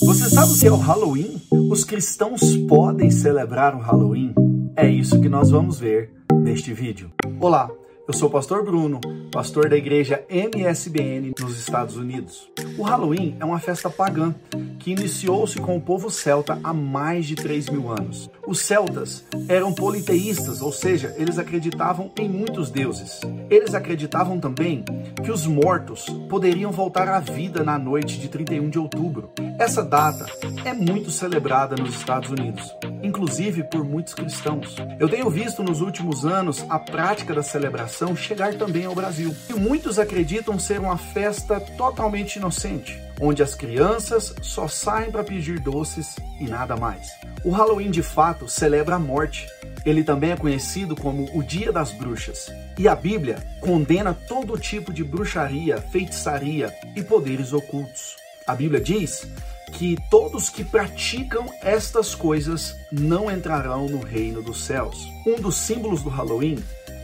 Você sabe o que é o Halloween? Os cristãos podem celebrar o Halloween? É isso que nós vamos ver neste vídeo. Olá, eu sou o pastor Bruno, pastor da igreja MSBN nos Estados Unidos. O Halloween é uma festa pagã que iniciou-se com o povo celta há mais de 3 mil anos. Os celtas eram politeístas, ou seja, eles acreditavam em muitos deuses. Eles acreditavam também que os mortos poderiam voltar à vida na noite de 31 de outubro. Essa data é muito celebrada nos Estados Unidos inclusive por muitos cristãos. Eu tenho visto nos últimos anos a prática da celebração chegar também ao Brasil. E muitos acreditam ser uma festa totalmente inocente, onde as crianças só saem para pedir doces e nada mais. O Halloween de fato celebra a morte. Ele também é conhecido como o Dia das Bruxas. E a Bíblia condena todo tipo de bruxaria, feitiçaria e poderes ocultos. A Bíblia diz que todos que praticam estas coisas não entrarão no reino dos céus. Um dos símbolos do Halloween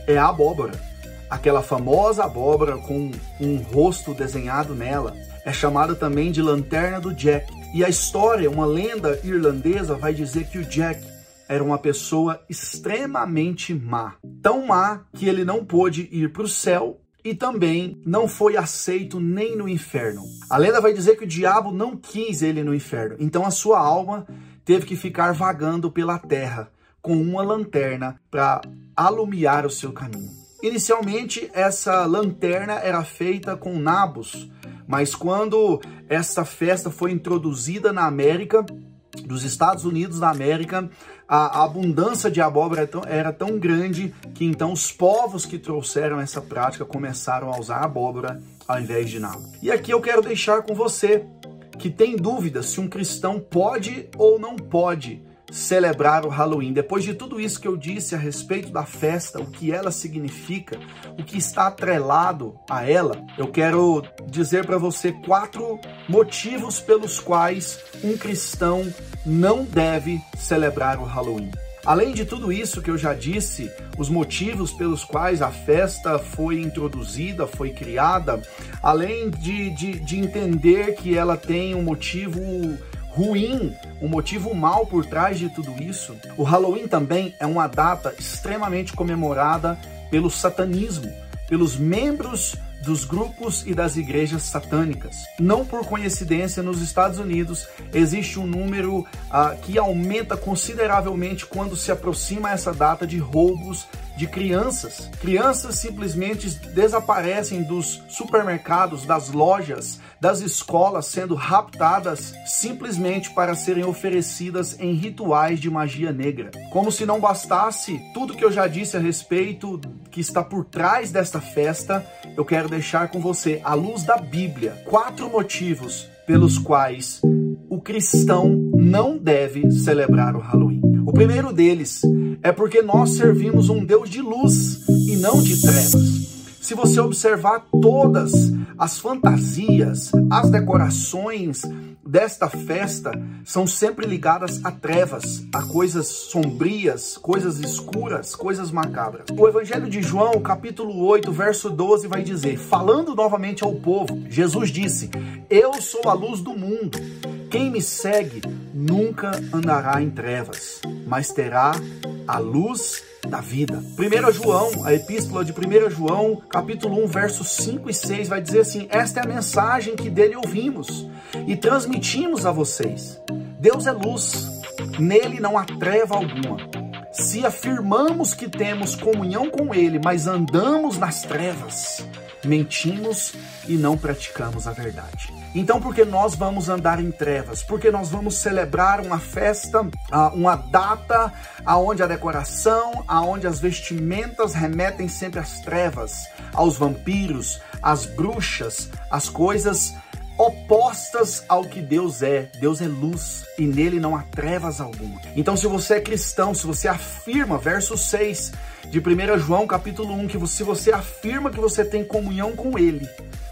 é a abóbora. Aquela famosa abóbora com um rosto desenhado nela. É chamada também de lanterna do Jack. E a história, uma lenda irlandesa, vai dizer que o Jack era uma pessoa extremamente má. Tão má que ele não pôde ir para o céu e também não foi aceito nem no inferno. A lenda vai dizer que o diabo não quis ele no inferno, então a sua alma teve que ficar vagando pela terra com uma lanterna para alumiar o seu caminho. Inicialmente, essa lanterna era feita com nabos, mas quando essa festa foi introduzida na América, dos Estados Unidos da América, a, abundância de abóbora era tão, era tão grande que então os povos que trouxeram essa prática começaram a usar abóbora ao invés de nabo. E aqui eu quero deixar com você que tem dúvida se um cristão pode ou não pode celebrar o Halloween. Depois de tudo isso que eu disse a respeito da festa, o que ela significa, o que está atrelado a ela, eu quero dizer para você quatro motivos pelos quais um cristão não deve celebrar o Halloween. Além de tudo isso que eu já disse, os motivos pelos quais a festa foi introduzida, foi criada, além de, de, de entender que ela tem um motivo ruim, um motivo mal por trás de tudo isso. O Halloween também é uma data extremamente comemorada pelo satanismo, pelos membros dos grupos e das igrejas satânicas. Não por coincidência, nos Estados Unidos existe um número uh, que aumenta consideravelmente quando se aproxima essa data de roubos de crianças. Crianças simplesmente desaparecem dos supermercados, das lojas, das escolas, sendo raptadas simplesmente para serem oferecidas em rituais de magia negra. Como se não bastasse tudo que eu já disse a respeito que está por trás desta festa, eu quero deixar com você, à luz da Bíblia, quatro motivos pelos quais o cristão não deve celebrar o Halloween. O primeiro deles é porque nós servimos um Deus de luz e não de trevas. Se você observar todas as fantasias, as decorações desta festa são sempre ligadas a trevas, a coisas sombrias, coisas escuras, coisas macabras. O Evangelho de João, capítulo 8, verso 12, vai dizer: falando novamente ao povo, Jesus disse: Eu sou a luz do mundo. Quem me segue nunca andará em trevas, mas terá a luz da vida. 1 João, a epístola de 1 João, capítulo 1, versos 5 e 6, vai dizer assim: Esta é a mensagem que dele ouvimos e transmitimos a vocês. Deus é luz, nele não há treva alguma. Se afirmamos que temos comunhão com ele, mas andamos nas trevas, mentimos e não praticamos a verdade. Então, porque nós vamos andar em trevas? Porque nós vamos celebrar uma festa, ah, uma data aonde a decoração, aonde as vestimentas remetem sempre às trevas, aos vampiros, às bruxas, às coisas opostas ao que Deus é. Deus é luz e nele não há trevas alguma. Então, se você é cristão, se você afirma, verso 6 de 1 João, capítulo 1, que se você afirma que você tem comunhão com ele,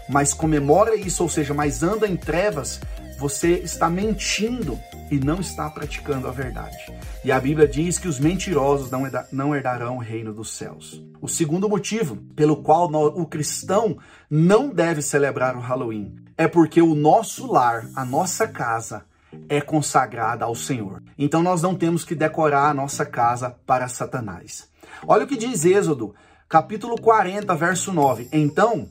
mas comemora isso, ou seja, mas anda em trevas, você está mentindo e não está praticando a verdade. E a Bíblia diz que os mentirosos não herdarão o reino dos céus. O segundo motivo pelo qual o cristão não deve celebrar o Halloween é porque o nosso lar, a nossa casa, é consagrada ao Senhor. Então nós não temos que decorar a nossa casa para Satanás. Olha o que diz Êxodo, capítulo 40, verso 9. Então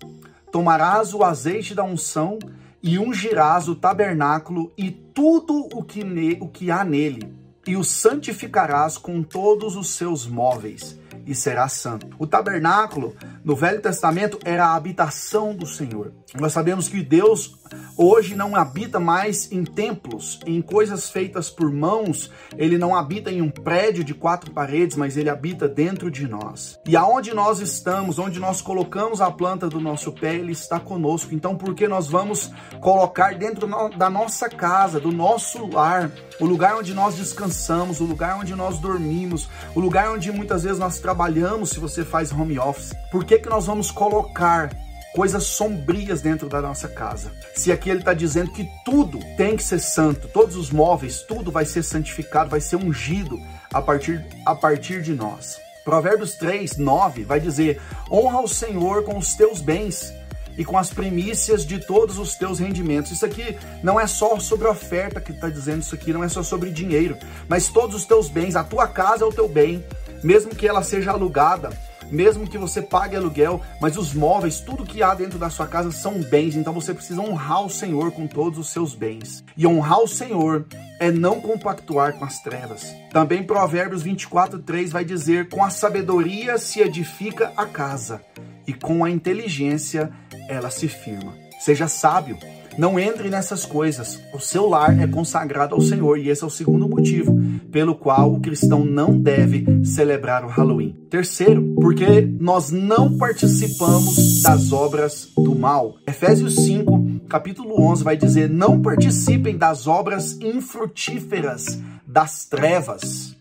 tomarás o azeite da unção e ungirás o tabernáculo e tudo o que, ne, o que há nele, e o santificarás com todos os seus móveis, e será santo. O tabernáculo no Velho Testamento era a habitação do Senhor. Nós sabemos que Deus hoje não habita mais em templos, em coisas feitas por mãos. Ele não habita em um prédio de quatro paredes, mas ele habita dentro de nós. E aonde nós estamos, onde nós colocamos a planta do nosso pé, ele está conosco. Então, por que nós vamos colocar dentro da nossa casa, do nosso lar, o lugar onde nós descansamos, o lugar onde nós dormimos, o lugar onde muitas vezes nós trabalhamos, se você faz home office? Por que, que nós vamos colocar coisas sombrias dentro da nossa casa. Se aqui ele está dizendo que tudo tem que ser santo, todos os móveis, tudo vai ser santificado, vai ser ungido a partir, a partir de nós. Provérbios 3, 9 vai dizer: honra o Senhor com os teus bens e com as primícias de todos os teus rendimentos. Isso aqui não é só sobre oferta que está dizendo isso aqui, não é só sobre dinheiro, mas todos os teus bens, a tua casa é o teu bem, mesmo que ela seja alugada, mesmo que você pague aluguel, mas os móveis, tudo que há dentro da sua casa são bens, então você precisa honrar o Senhor com todos os seus bens. E honrar o Senhor é não compactuar com as trevas. Também Provérbios 24, 3 vai dizer: com a sabedoria se edifica a casa, e com a inteligência ela se firma. Seja sábio não entre nessas coisas. O seu lar é consagrado ao Senhor e esse é o segundo motivo pelo qual o cristão não deve celebrar o Halloween. Terceiro, porque nós não participamos das obras do mal. Efésios 5, capítulo 11 vai dizer: "Não participem das obras infrutíferas das trevas,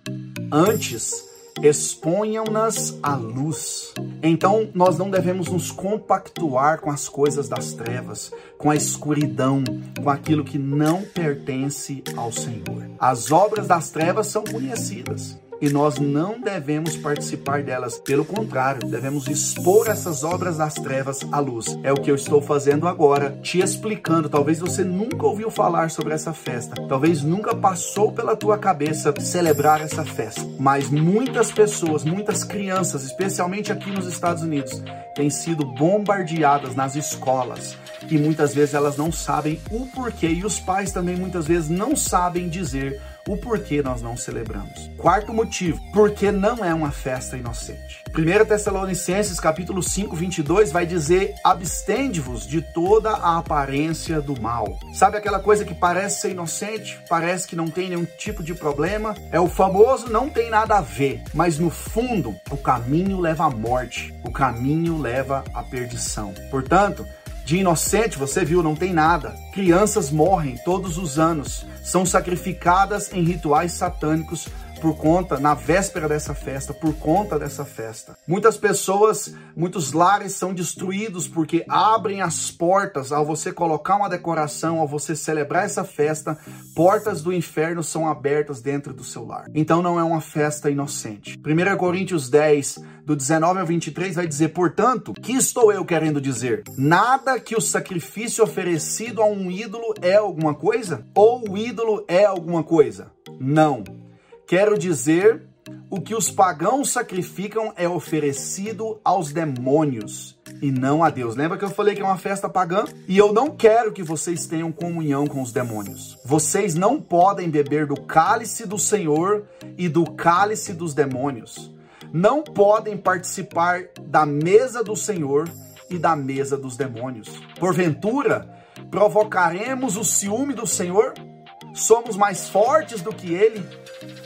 antes exponham-nas à luz. Então, nós não devemos nos compactuar com as coisas das trevas, com a escuridão, com aquilo que não pertence ao Senhor. As obras das trevas são conhecidas e nós não devemos participar delas. Pelo contrário, devemos expor essas obras das trevas à luz. É o que eu estou fazendo agora, te explicando. Talvez você nunca ouviu falar sobre essa festa, talvez nunca passou pela tua cabeça celebrar essa festa, mas muitas pessoas, muitas crianças, especialmente aqui nos Estados Unidos, têm sido bombardeadas nas escolas e muitas vezes elas não sabem o porquê e os pais também muitas vezes não sabem dizer o porquê nós não celebramos. Quarto motivo, porque não é uma festa inocente. 1 Tessalonicenses capítulo 5, 22 vai dizer: abstende-vos de toda a aparência do mal. Sabe aquela coisa que parece ser inocente, parece que não tem nenhum tipo de problema? É o famoso não tem nada a ver, mas no fundo o caminho leva à morte, o caminho leva à perdição. Portanto, de inocente, você viu, não tem nada. Crianças morrem todos os anos, são sacrificadas em rituais satânicos por conta, na véspera dessa festa, por conta dessa festa. Muitas pessoas, muitos lares são destruídos porque abrem as portas ao você colocar uma decoração, ao você celebrar essa festa, portas do inferno são abertas dentro do seu lar. Então não é uma festa inocente. 1 Coríntios 10, do 19 ao 23, vai dizer: Portanto, que estou eu querendo dizer? Nada que o sacrifício oferecido a um ídolo é alguma coisa? Ou o ídolo é alguma coisa? Não Quero dizer, o que os pagãos sacrificam é oferecido aos demônios e não a Deus. Lembra que eu falei que é uma festa pagã? E eu não quero que vocês tenham comunhão com os demônios. Vocês não podem beber do cálice do Senhor e do cálice dos demônios. Não podem participar da mesa do Senhor e da mesa dos demônios. Porventura, provocaremos o ciúme do Senhor? Somos mais fortes do que ele?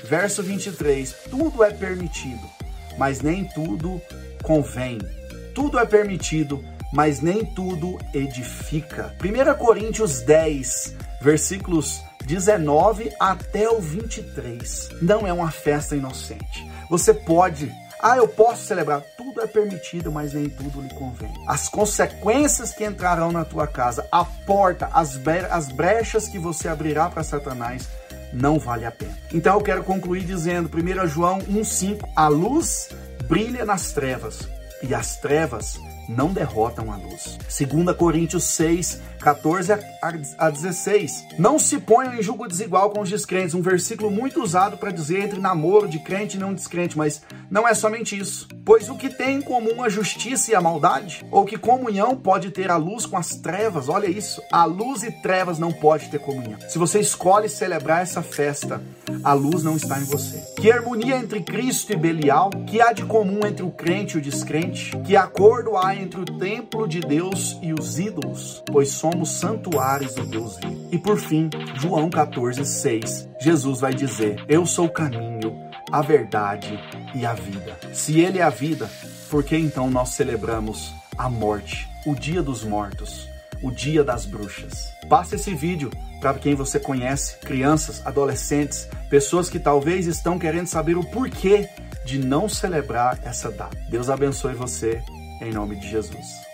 Verso 23: Tudo é permitido, mas nem tudo convém. Tudo é permitido, mas nem tudo edifica. 1 Coríntios 10, versículos 19 até o 23. Não é uma festa inocente. Você pode ah, eu posso celebrar. Tudo é permitido, mas nem tudo lhe convém. As consequências que entrarão na tua casa, a porta, as, as brechas que você abrirá para Satanás, não vale a pena. Então eu quero concluir dizendo, 1 João 1,5: A luz brilha nas trevas, e as trevas não derrotam a luz. 2 Coríntios 6, 14 a 16. Não se ponham em julgo desigual com os descrentes, um versículo muito usado para dizer entre namoro de crente e não descrente, mas não é somente isso. Pois o que tem em comum a justiça e a maldade? Ou que comunhão pode ter a luz com as trevas? Olha isso, a luz e trevas não pode ter comunhão. Se você escolhe celebrar essa festa, a luz não está em você. Que harmonia entre Cristo e Belial? Que há de comum entre o crente e o descrente? Que acordo há entre o templo de Deus e os ídolos? Pois somos santuários do Deus vivo. E por fim, João 14, 6, Jesus vai dizer: Eu sou o caminho, a verdade e a vida. Se Ele é a vida, por que então nós celebramos a morte, o dia dos mortos, o dia das bruxas? Passe esse vídeo para quem você conhece, crianças, adolescentes, pessoas que talvez estão querendo saber o porquê de não celebrar essa data. Deus abençoe você, em nome de Jesus.